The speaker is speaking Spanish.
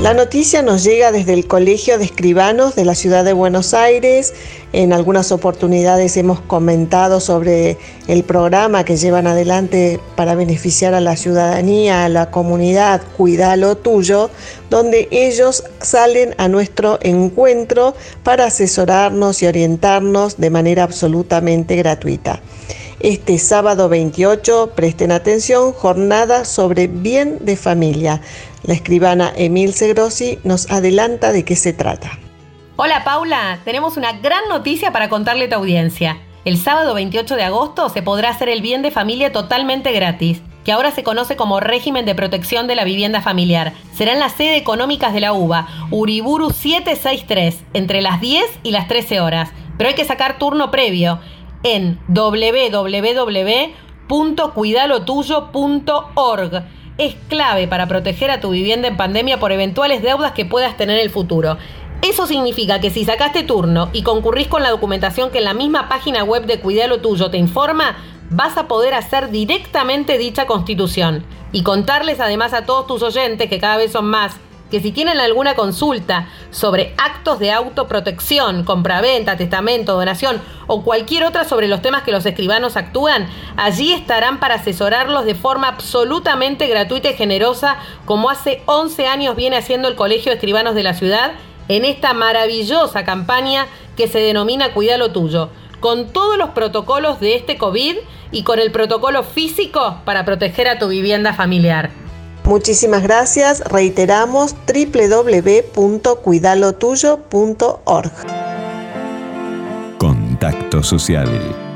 La noticia nos llega desde el Colegio de Escribanos de la Ciudad de Buenos Aires. En algunas oportunidades hemos comentado sobre el programa que llevan adelante para beneficiar a la ciudadanía, a la comunidad, Cuida lo tuyo, donde ellos salen a nuestro encuentro para asesorarnos y orientarnos de manera absolutamente gratuita. Este sábado 28, presten atención, jornada sobre bien de familia. La escribana Emil Segrossi nos adelanta de qué se trata. Hola Paula, tenemos una gran noticia para contarle a tu audiencia. El sábado 28 de agosto se podrá hacer el bien de familia totalmente gratis, que ahora se conoce como régimen de protección de la vivienda familiar. Será en la sede económicas de la UBA, Uriburu 763, entre las 10 y las 13 horas. Pero hay que sacar turno previo en www.cuidalotuyo.org. Es clave para proteger a tu vivienda en pandemia por eventuales deudas que puedas tener en el futuro. Eso significa que si sacaste turno y concurrís con la documentación que en la misma página web de Cuidalo Tuyo te informa, vas a poder hacer directamente dicha constitución. Y contarles además a todos tus oyentes, que cada vez son más, que si tienen alguna consulta sobre actos de autoprotección, compraventa, testamento, donación o cualquier otra sobre los temas que los escribanos actúan, allí estarán para asesorarlos de forma absolutamente gratuita y generosa, como hace 11 años viene haciendo el Colegio de Escribanos de la ciudad en esta maravillosa campaña que se denomina Cuida lo tuyo, con todos los protocolos de este COVID y con el protocolo físico para proteger a tu vivienda familiar. Muchísimas gracias. Reiteramos www.cuidalotuyo.org. Contacto social